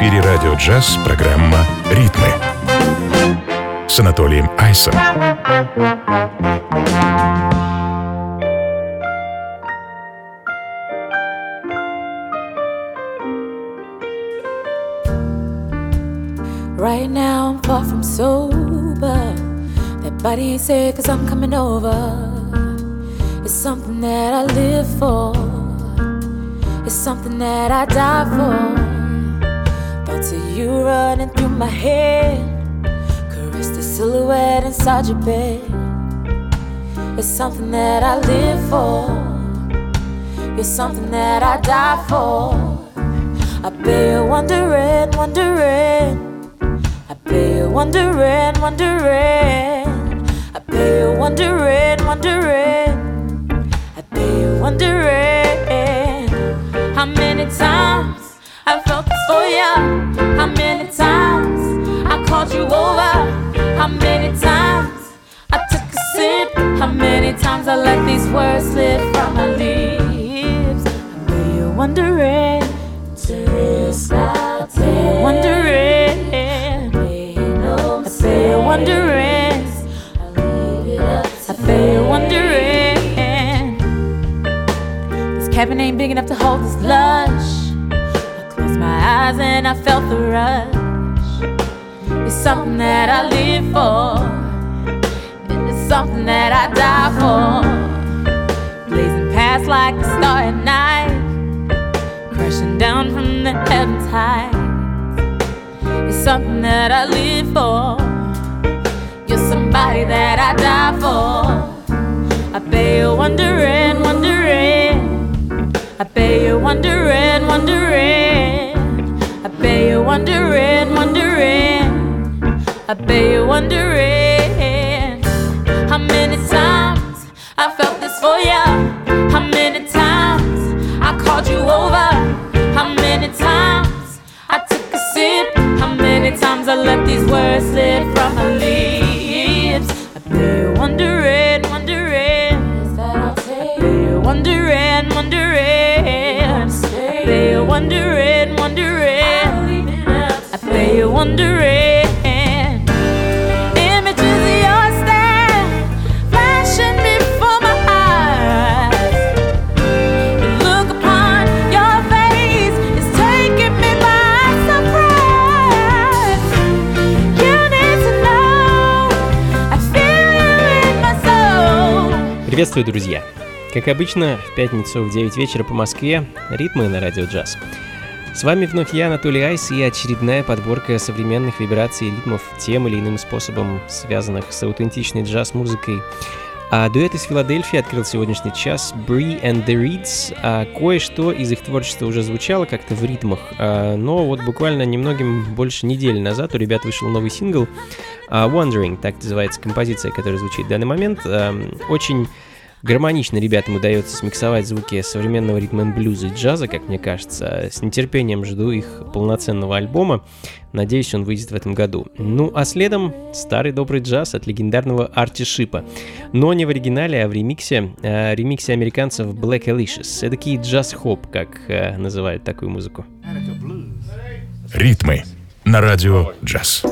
эфире радио джаз программа «Ритмы» с Анатолием Айсом. Right now I'm far from sober. That body ain't said cause I'm coming over. It's something that I live for. It's something that I die for. You running through my head. Caress the silhouette inside your bed. It's something that I live for. You're something that I die for. I bet you're wondering, wondering. I bet you're wondering, wondering. I bet you're wondering, wondering. I bet you're wondering how many times How many times I called you over. How many times I took a sip. How many times I let these words slip from my lips. I bet you're wondering. I bet you're wondering. I bet you're wondering. This cabin ain't big enough to hold this lush. Eyes and I felt the rush. It's something that I live for. and It's something that I die for. Blazing past like a star at night. Crashing down from the heavens high. It's something that I live for. You're somebody that I die for. I bet you're wondering, wondering. I bet you're wondering, wondering. I bet you're wondering how many times I felt this for you. How many times I called you over. How many times I took a sip. How many times I let these words slip from my lips. I bet you're wondering, wondering. I bet you're wondering, wondering. I bet you're wondering, wondering. I bet you're wondering. Приветствую, друзья! Как обычно, в пятницу в 9 вечера по Москве ритмы на радио джаз. С вами вновь я, Анатолий Айс, и очередная подборка современных вибраций и ритмов тем или иным способом, связанных с аутентичной джаз-музыкой. А дуэт из Филадельфии открыл сегодняшний час Bree and the Reeds. А кое-что из их творчества уже звучало как-то в ритмах, а, но вот буквально немногим больше недели назад у ребят вышел новый сингл а, Wondering, так называется композиция, которая звучит в данный момент. А, Очень гармонично ребятам удается смиксовать звуки современного ритма н блюза и джаза, как мне кажется. С нетерпением жду их полноценного альбома. Надеюсь, он выйдет в этом году. Ну, а следом старый добрый джаз от легендарного Арти Шипа. Но не в оригинале, а в ремиксе. э, ремиксе американцев Black Alicious. Эдакий джаз-хоп, как э, называют такую музыку. Ритмы на радио джаз.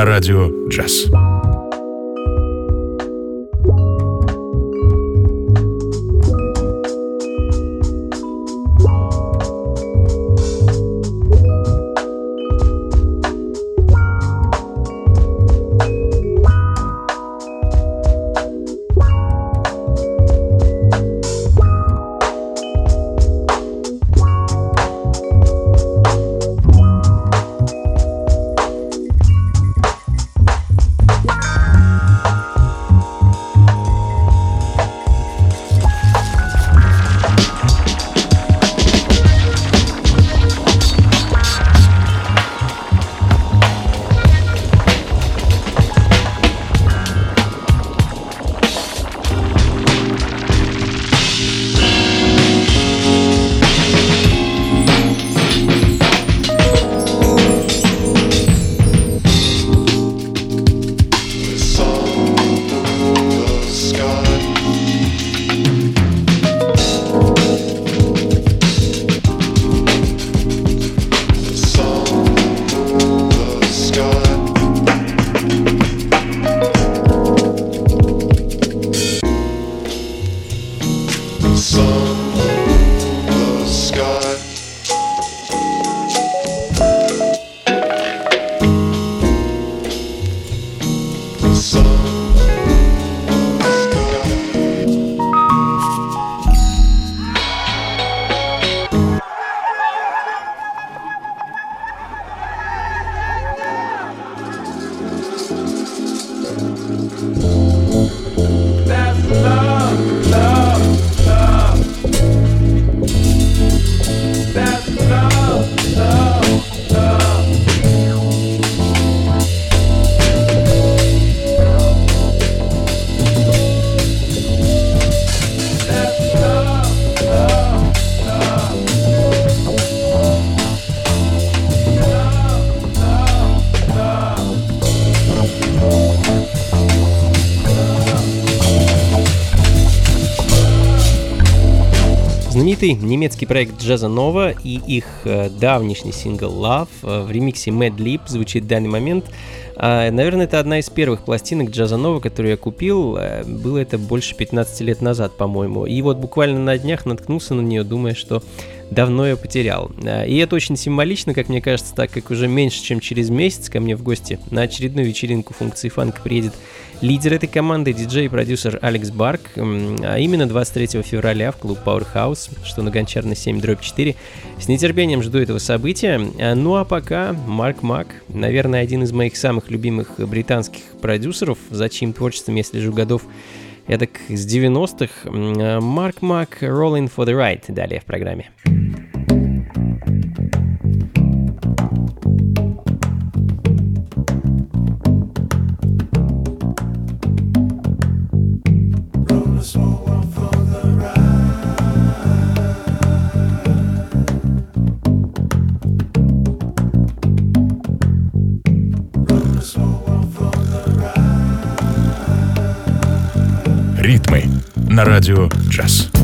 На радио джаз. Знаменитый немецкий проект Джаза Нова и их э, давнишний сингл Love э, в ремиксе Mad Lip звучит в данный момент. А, наверное, это одна из первых пластинок Джаза Нова, которую я купил. Э, было это больше 15 лет назад, по-моему. И вот буквально на днях наткнулся на нее, думая, что давно ее потерял. А, и это очень символично, как мне кажется, так как уже меньше, чем через месяц ко мне в гости на очередную вечеринку функции фанка приедет Лидер этой команды диджей и продюсер Алекс Барк, а именно 23 февраля в клуб Powerhouse, что на Гончарной 7 дробь 4. С нетерпением жду этого события. А, ну а пока Марк Мак, наверное, один из моих самых любимых британских продюсеров, за чьим творчеством я слежу годов так с 90-х. А, Марк Мак, Rolling for the Ride, далее в программе. На радио джаз.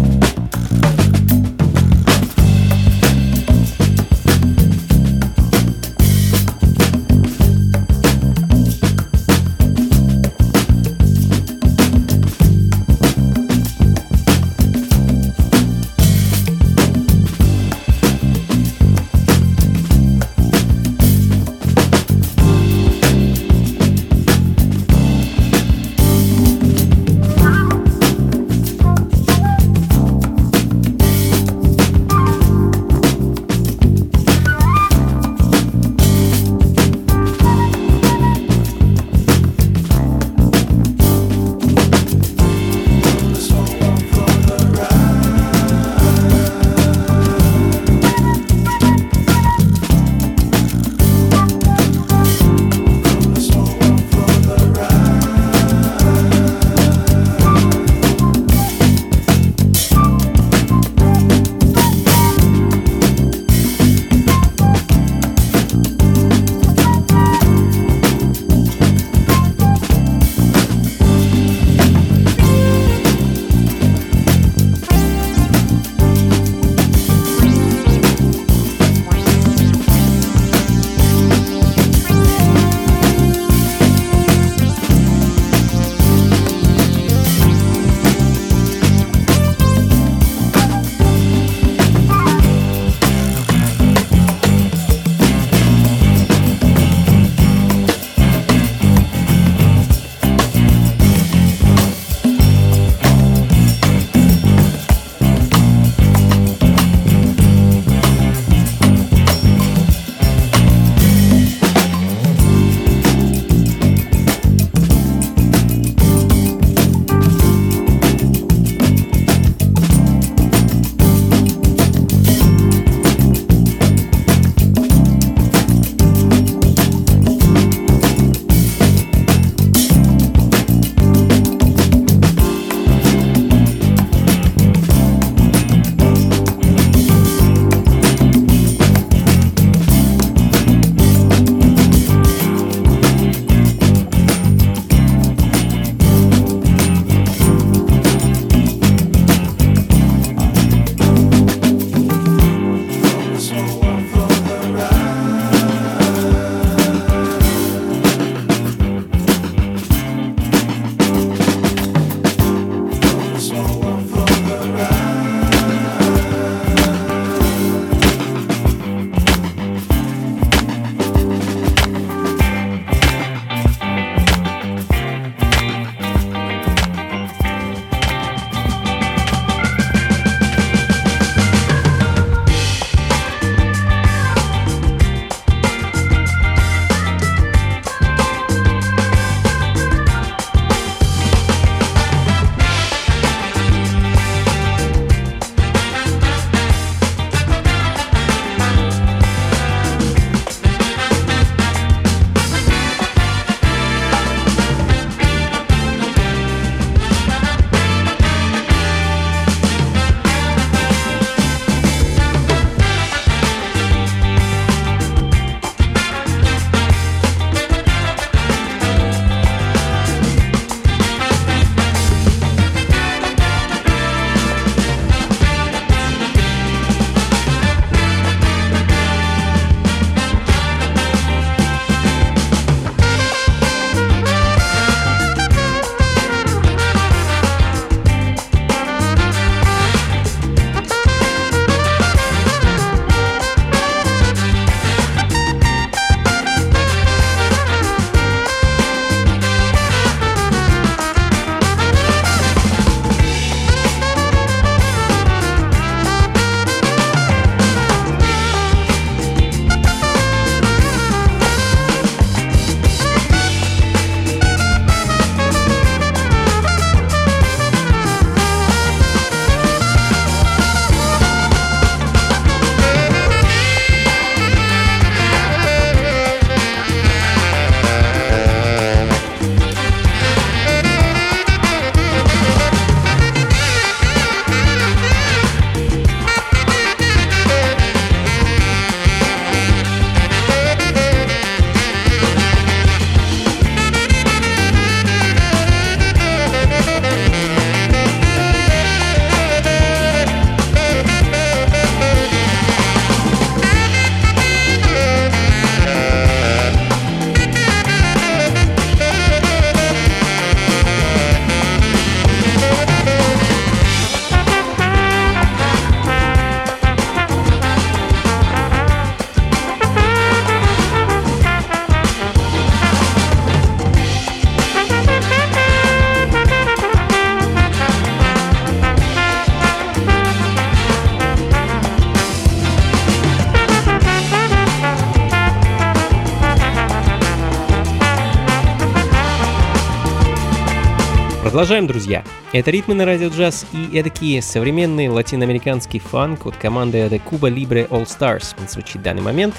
Продолжаем, друзья. Это ритмы на радио джаз и эдакий современный латиноамериканский фанк от команды The Cuba Libre All Stars звучит в данный момент.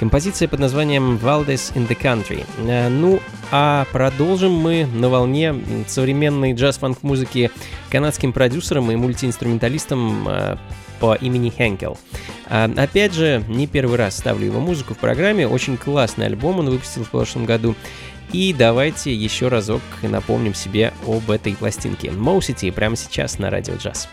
Композиция под названием Valdez in the Country. Э, Ну, а продолжим мы на волне современной джаз-фанк музыки канадским продюсером и мультиинструменталистом э, по имени Хенкел. А, Опять же, не первый раз ставлю его музыку в программе. Очень классный альбом он выпустил в прошлом году. И давайте еще разок напомним себе об этой пластинке. Моу City прямо сейчас на радио джаз.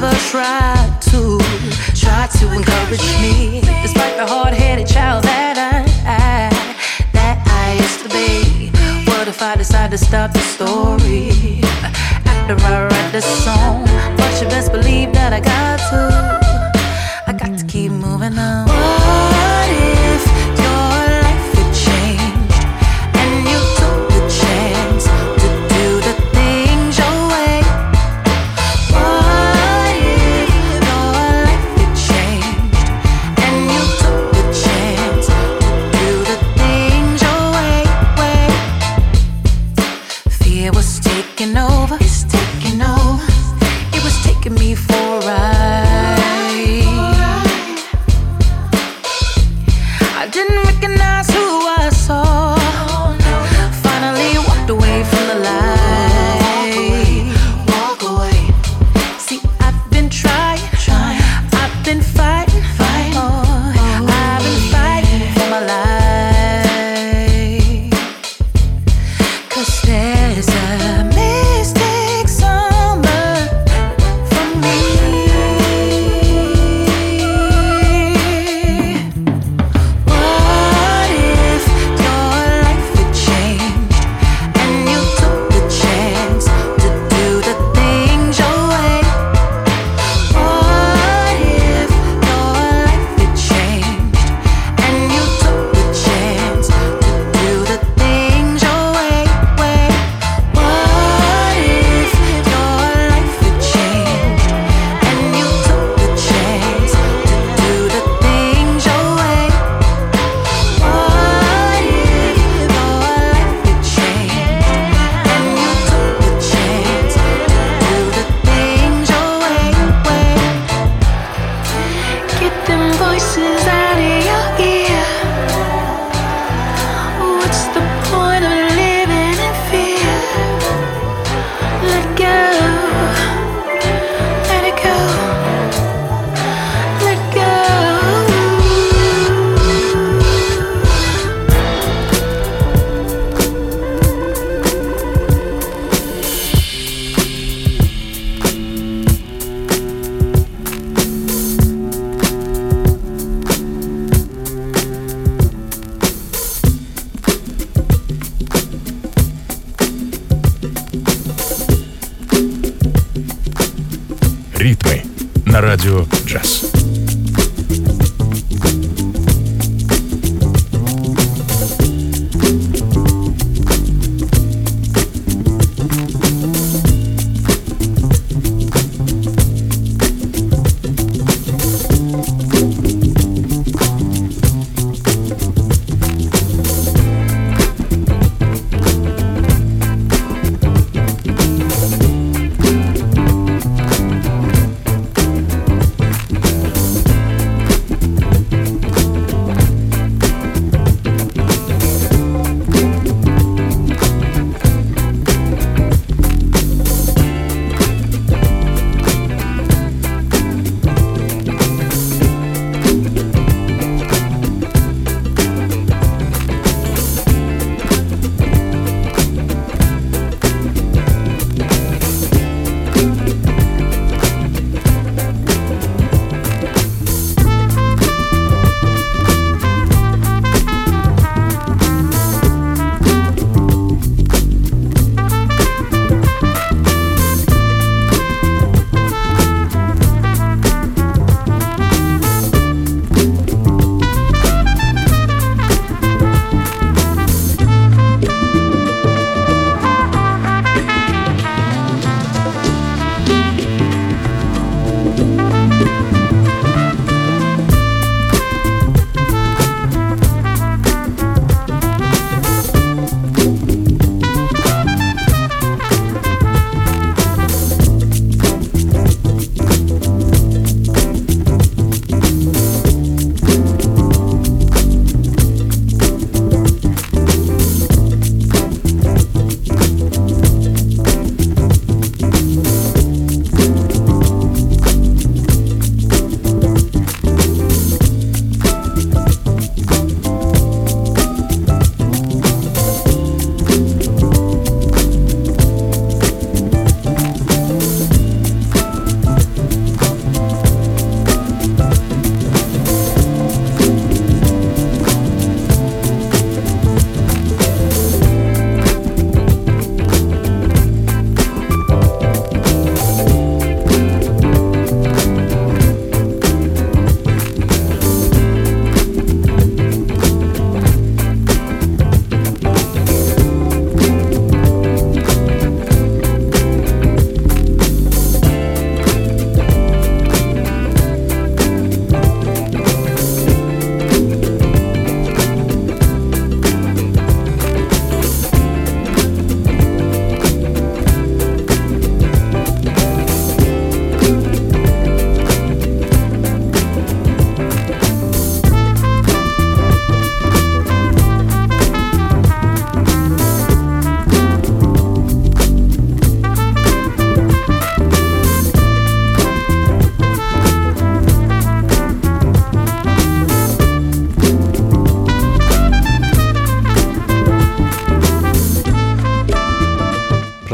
never tried to try to encourage me, despite the hard-headed child that I, I that I used to be. What if I decide to stop the story after I write this song? But you best believe that I got to, I got to keep moving on.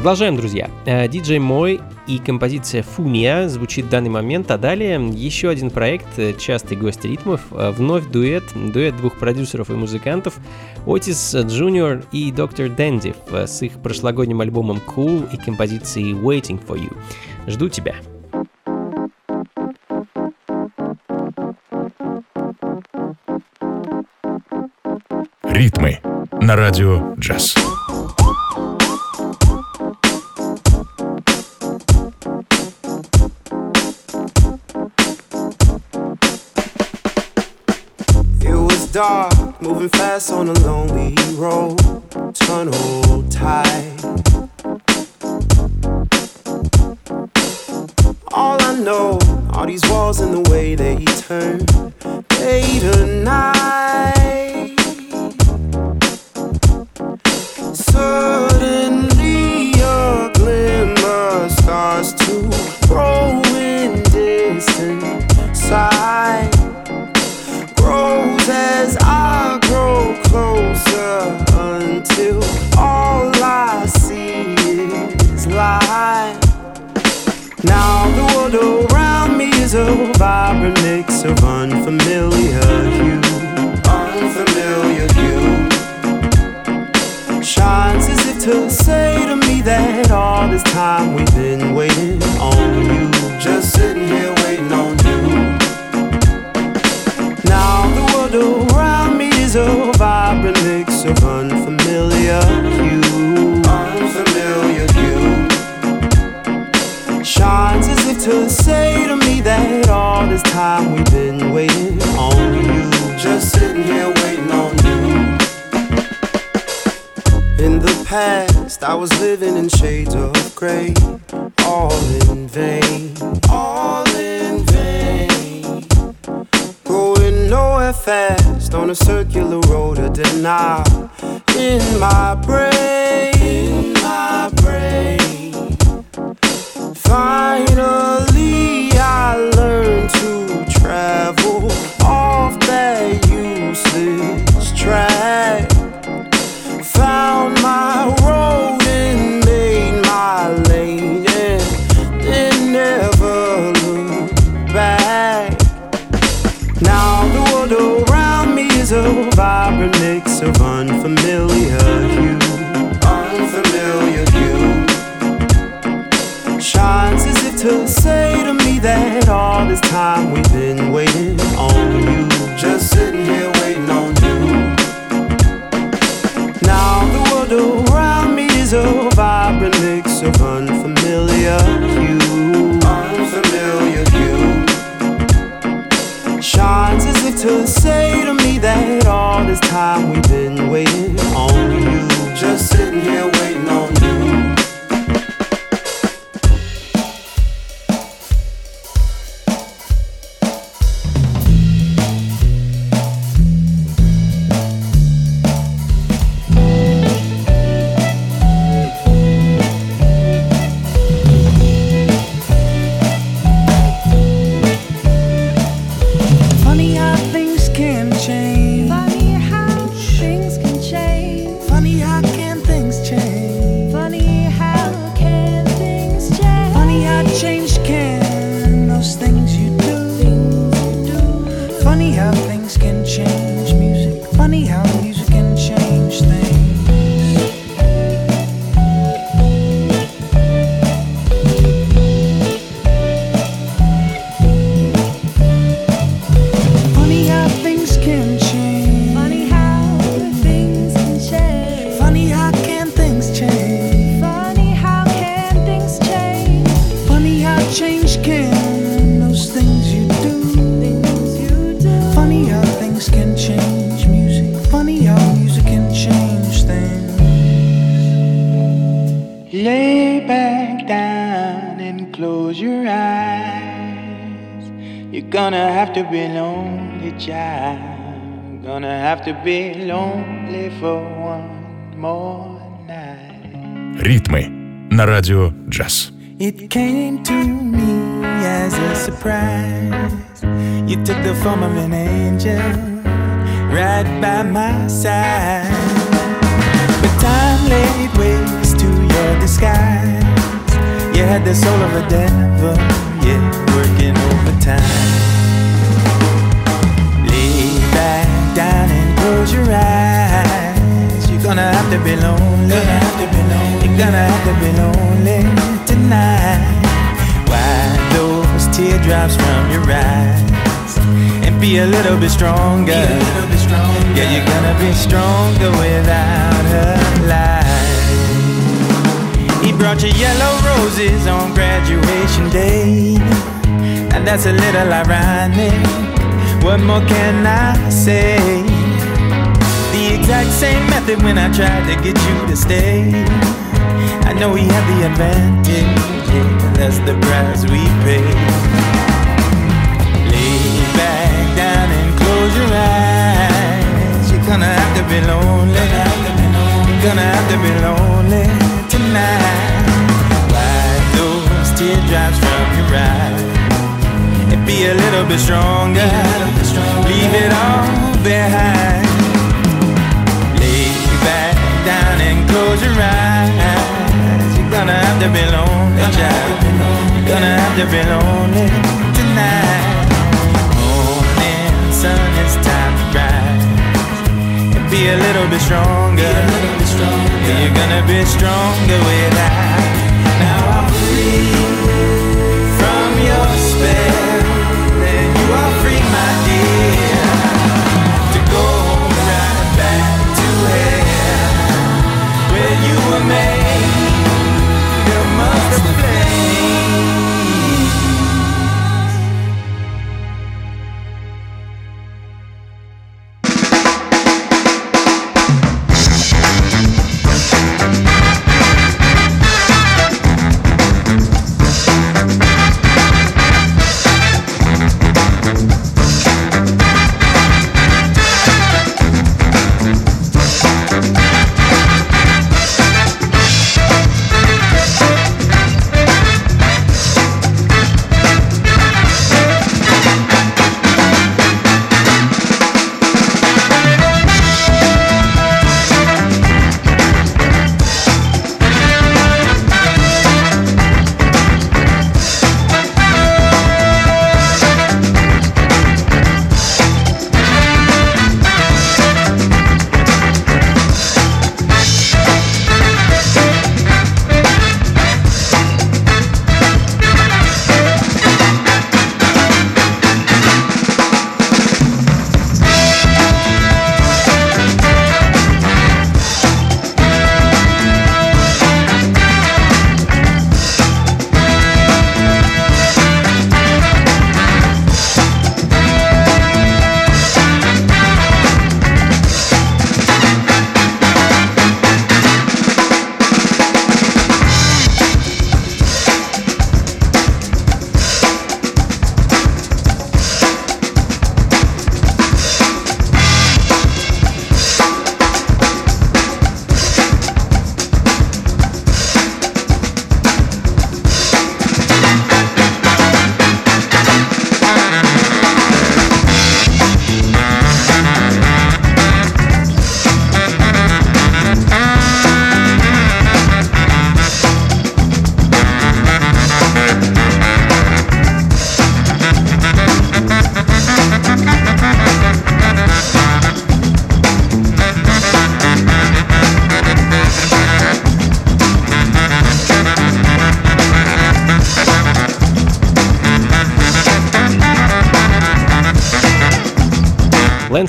Продолжаем, друзья. Э, Диджей Мой и композиция Фуния звучит в данный момент, а далее еще один проект, э, частый гость ритмов, э, вновь дуэт, дуэт двух продюсеров и музыкантов, Отис Джуниор и Доктор Дэнди с их прошлогодним альбомом Cool и композицией Waiting for You. Жду тебя. Ритмы на радио джаз. Dark, moving fast on a lonely road, tunnel tight. All I know, are these walls and the way they turn, day to night. Suddenly, mix of unfamiliar hue, unfamiliar hue. Shines as if to say to me that all this time we've been waiting this time we've been waiting on you. Just sitting here waiting on you. In the past, I was living in shades of gray, all in vain, all in vain. Going nowhere fast on a circular road of denial in my brain. In my brain. Finally, I learned to travel off that useless track. Found my road and made my lane, and then never looked back. Now the world around me is a vibrant mix of unfamiliar hue, unfamiliar hue. Shines as if to say all this time we've been waiting on you, just sitting here waiting on you. Now the world around me is a vibrant mix of unfamiliar hue, unfamiliar hue shines as if to say to me that all this time we've been Ритмы на радио джаз. It came to me as a surprise. You took the form of an angel right by my side. But time laid waste to your disguise. had the soul of a devil, yeah, working overtime. Lay back down and close your eyes. You're gonna have to be lonely. You're gonna have to be lonely tonight. Wipe those teardrops from your eyes and be a little bit stronger. Yeah, you're gonna be stronger without her light. He brought you yellow roses on graduation day. And that's a little ironic. What more can I say? Exact same method when I tried to get you to stay. I know we have the advantage, yeah, that's the price we pay. Lay back down and close your eyes. You're gonna have to be lonely. Gonna have to be lonely tonight. Wipe those teardrops from your eyes and be a little bit stronger. Leave it all behind. And close your eyes. You're gonna have to be lonely, child. You're gonna have to be lonely tonight. Morning sun, it's time to rise and be a little bit stronger. You're gonna be stronger without. Now I'm free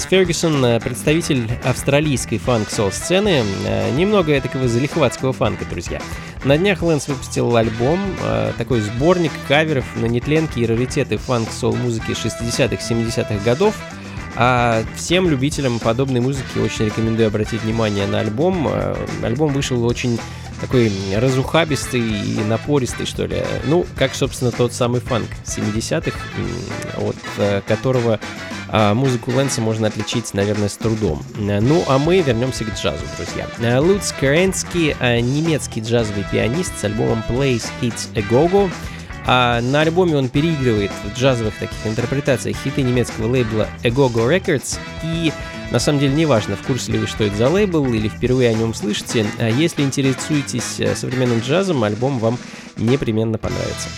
Фергюсон, э, представитель австралийской фанк-сол-сцены, э, немного такого залихватского фанка, друзья. На днях Лэнс выпустил альбом, э, такой сборник каверов на нетленки и раритеты фанк-сол-музыки 60-х, 70-х годов. А всем любителям подобной музыки очень рекомендую обратить внимание на альбом. Альбом вышел очень такой разухабистый и напористый, что ли. Ну, как, собственно, тот самый фанк 70-х, м, от э, которого а, музыку Лэнса можно отличить, наверное, с трудом. Э, Ну, а мы вернемся к джазу, друзья. Э, Луц Керенский, немецкий джазовый пианист с альбомом Plays Hits a Go-Go. А на альбоме он переигрывает в джазовых таких интерпретациях хиты немецкого лейбла Egogo Records. И на самом деле неважно, в курсе ли вы, что это за лейбл, или впервые о нем слышите. А если интересуетесь э, современным джазом, альбом вам непременно понравится.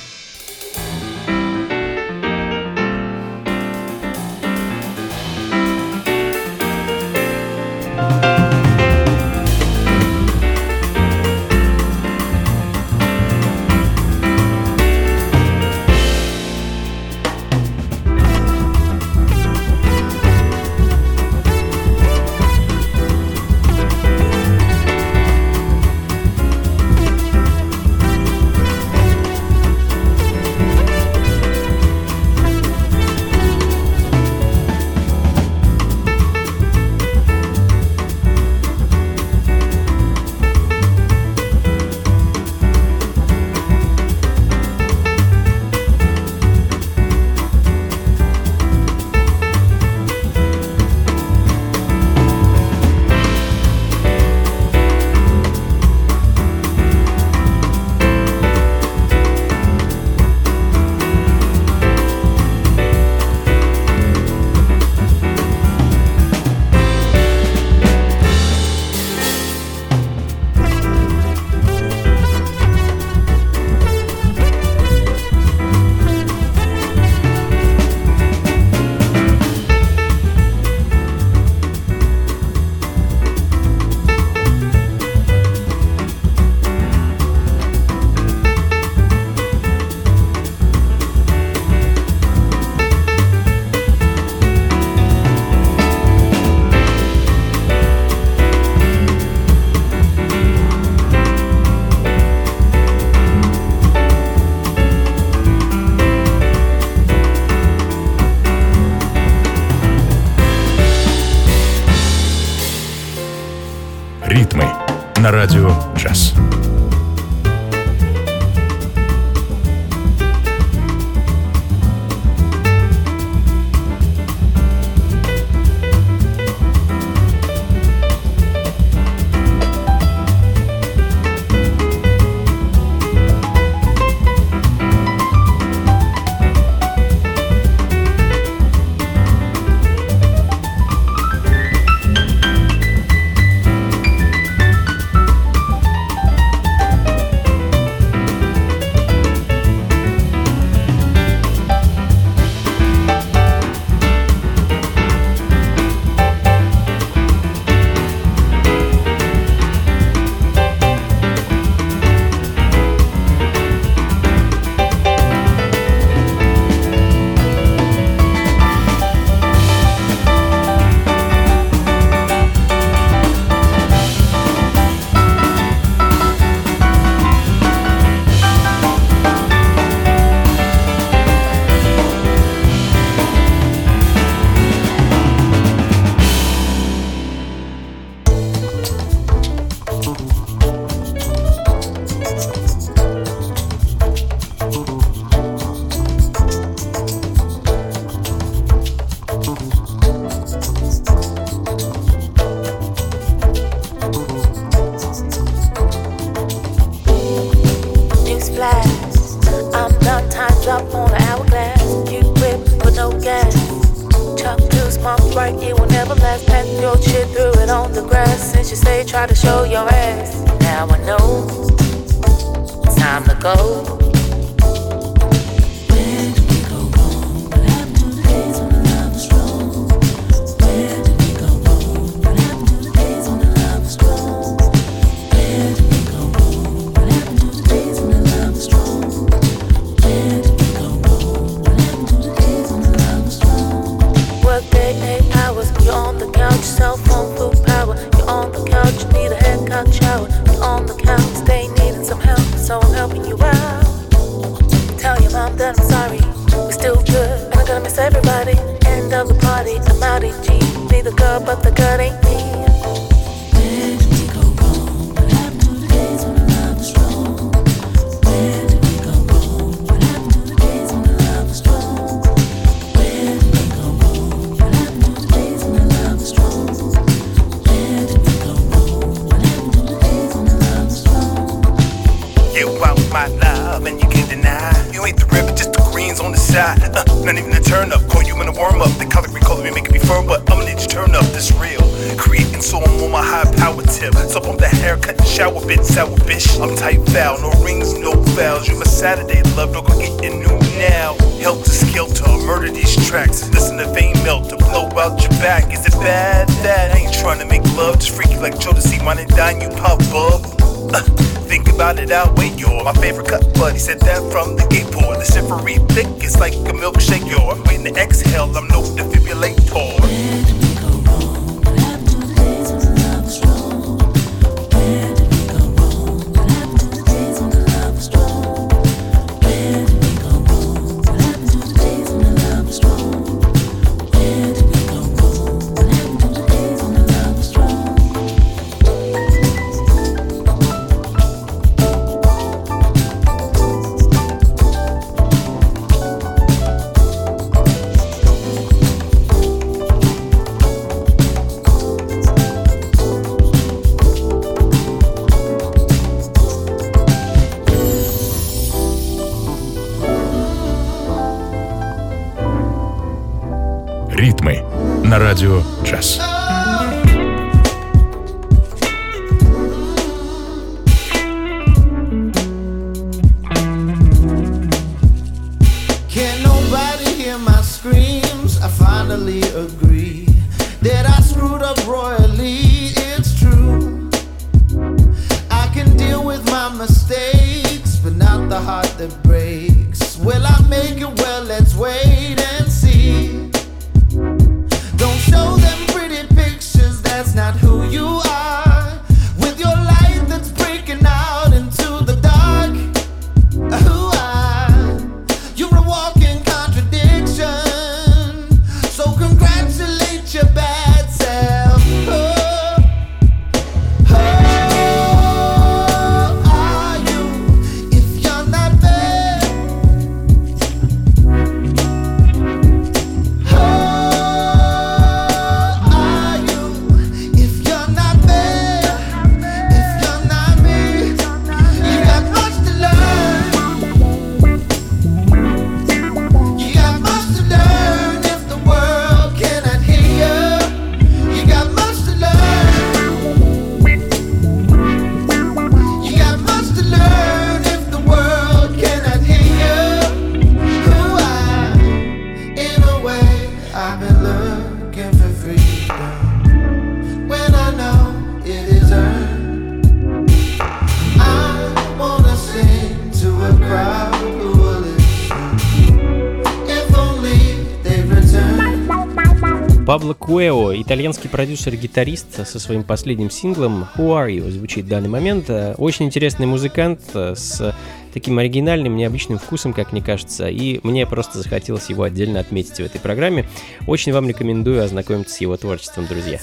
Куэо, итальянский продюсер-гитарист со своим последним синглом «Who Are You» звучит в данный момент. Очень интересный музыкант с таким оригинальным, необычным вкусом, как мне кажется, и мне просто захотелось его отдельно отметить в этой программе. Очень вам рекомендую ознакомиться с его творчеством, друзья.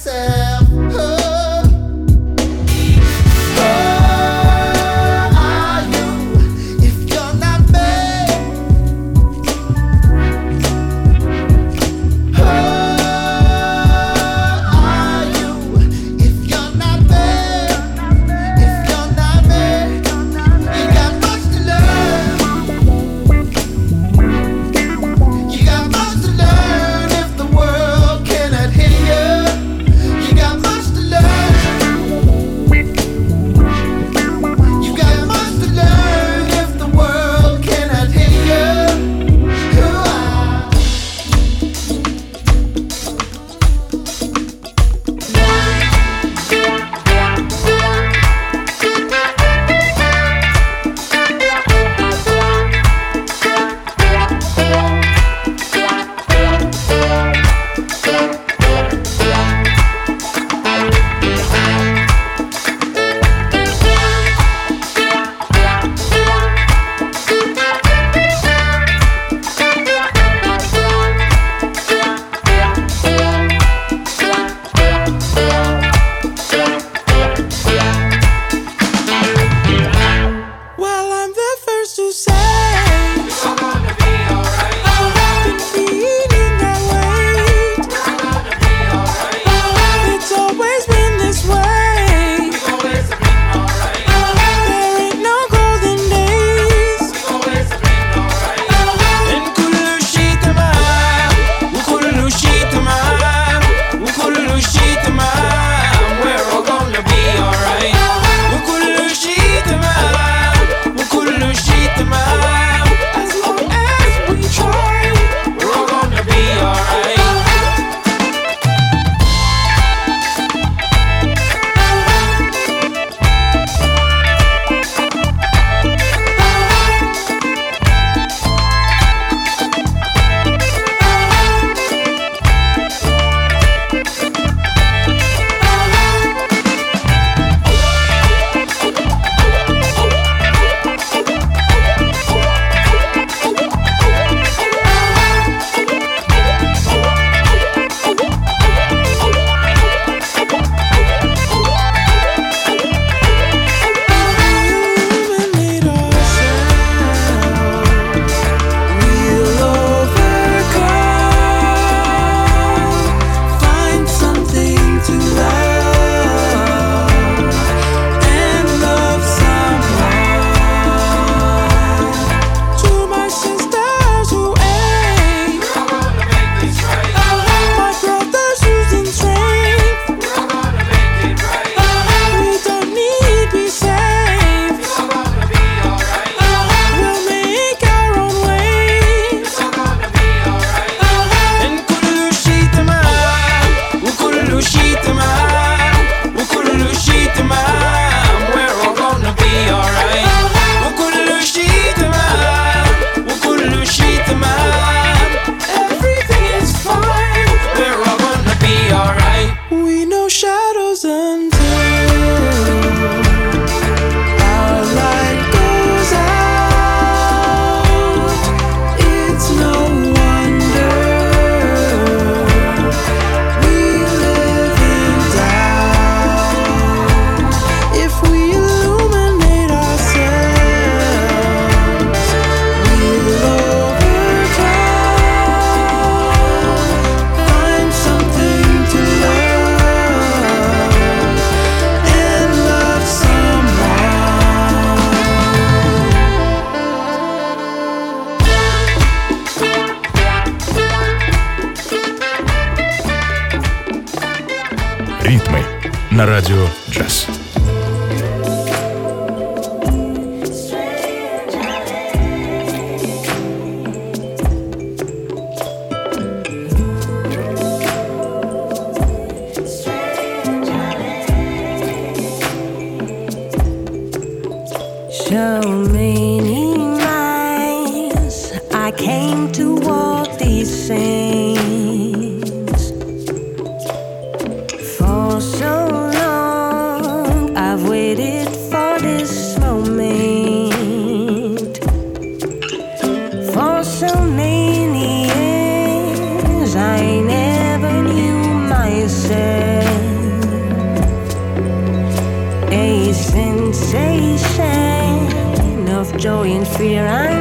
Fear I'm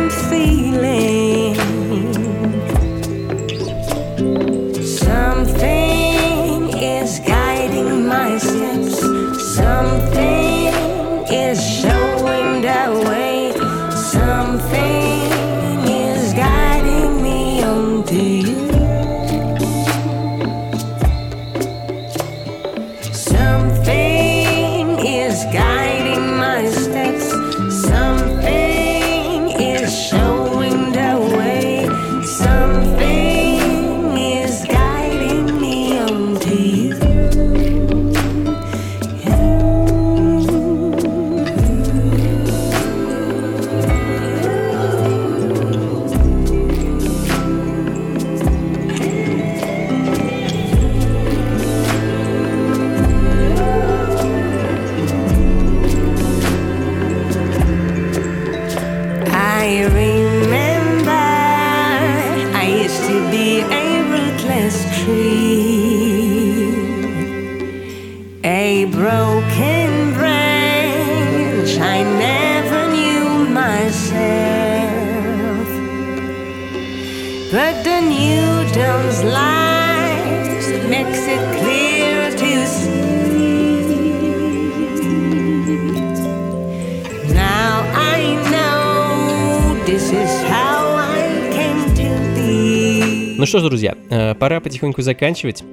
Ну что ж, друзья, э, пора потихоньку заканчивать.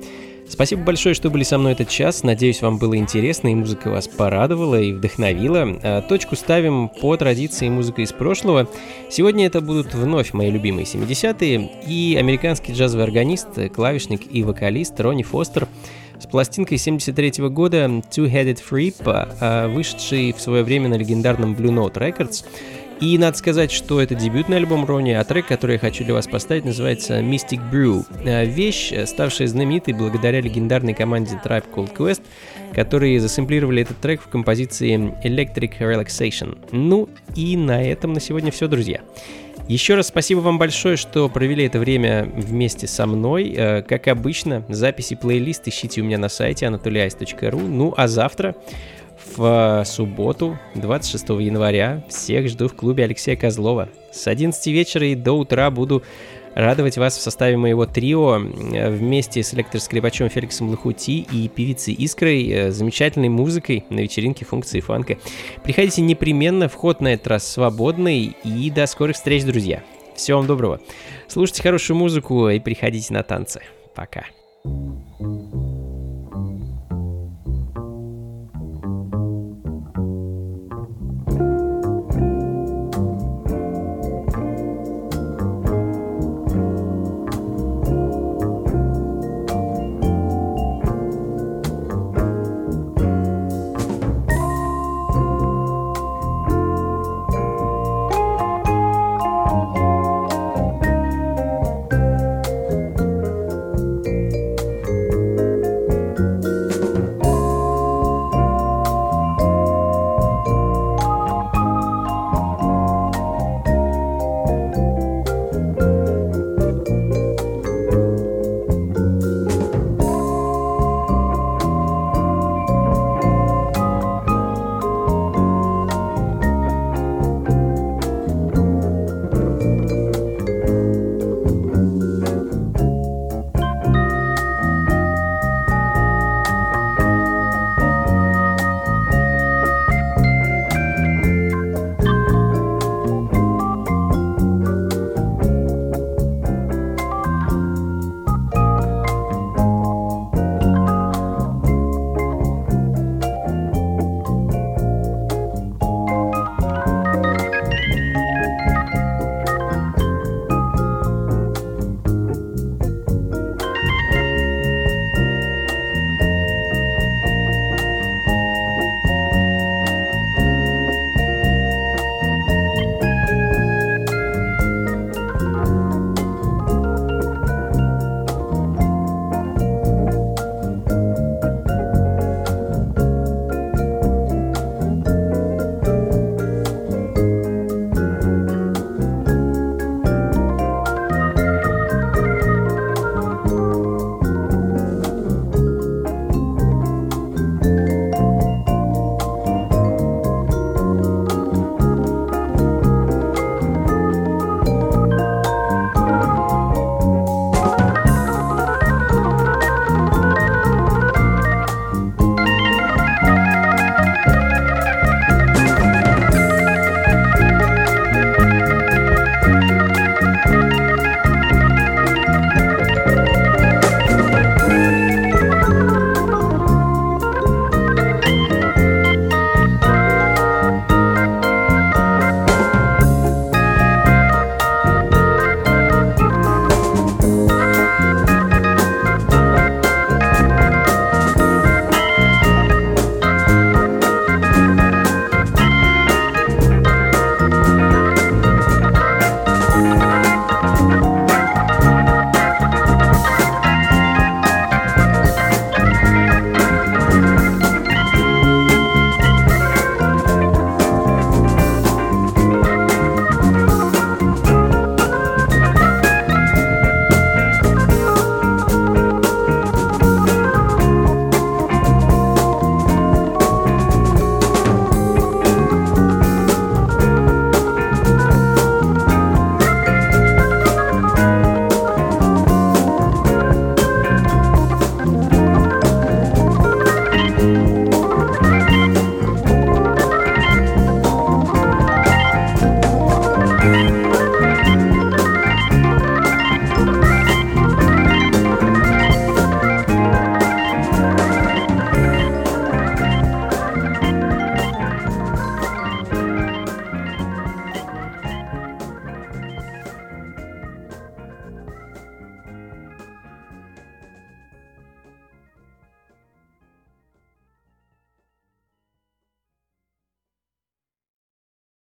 Спасибо большое, что были со мной этот час. Надеюсь, вам было интересно и музыка вас порадовала и вдохновила. Э, Точку ставим по традиции музыка из прошлого. Сегодня это будут вновь мои любимые 70-е и американский джазовый органист, клавишник и вокалист Ронни Фостер с пластинкой 73 года Two-Headed Freep, э, вышедший в свое время на легендарном Blue Note Records. И надо сказать, что это дебютный альбом Ронни, а трек, который я хочу для вас поставить, называется Mystic Brew. Э, Вещь, э, ставшая знаменитой благодаря легендарной команде Tribe Called Quest, которые засэмплировали этот трек в композиции Electric Relaxation. Ну и на этом на сегодня все, друзья. Еще раз спасибо вам большое, что провели это время вместе со мной. Э, Как обычно, записи плейлист ищите у меня на сайте anatoliais.ru. Ну а завтра в субботу, 26 января. Всех жду в клубе Алексея Козлова. С 11 вечера и до утра буду радовать вас в составе моего трио вместе с электроскрипачом Феликсом Лохути и певицей Искрой, э, замечательной музыкой на вечеринке функции фанка. Приходите непременно, вход на этот раз свободный и до скорых встреч, друзья. Всего вам доброго. Слушайте хорошую музыку и приходите на танцы. Пока. thank you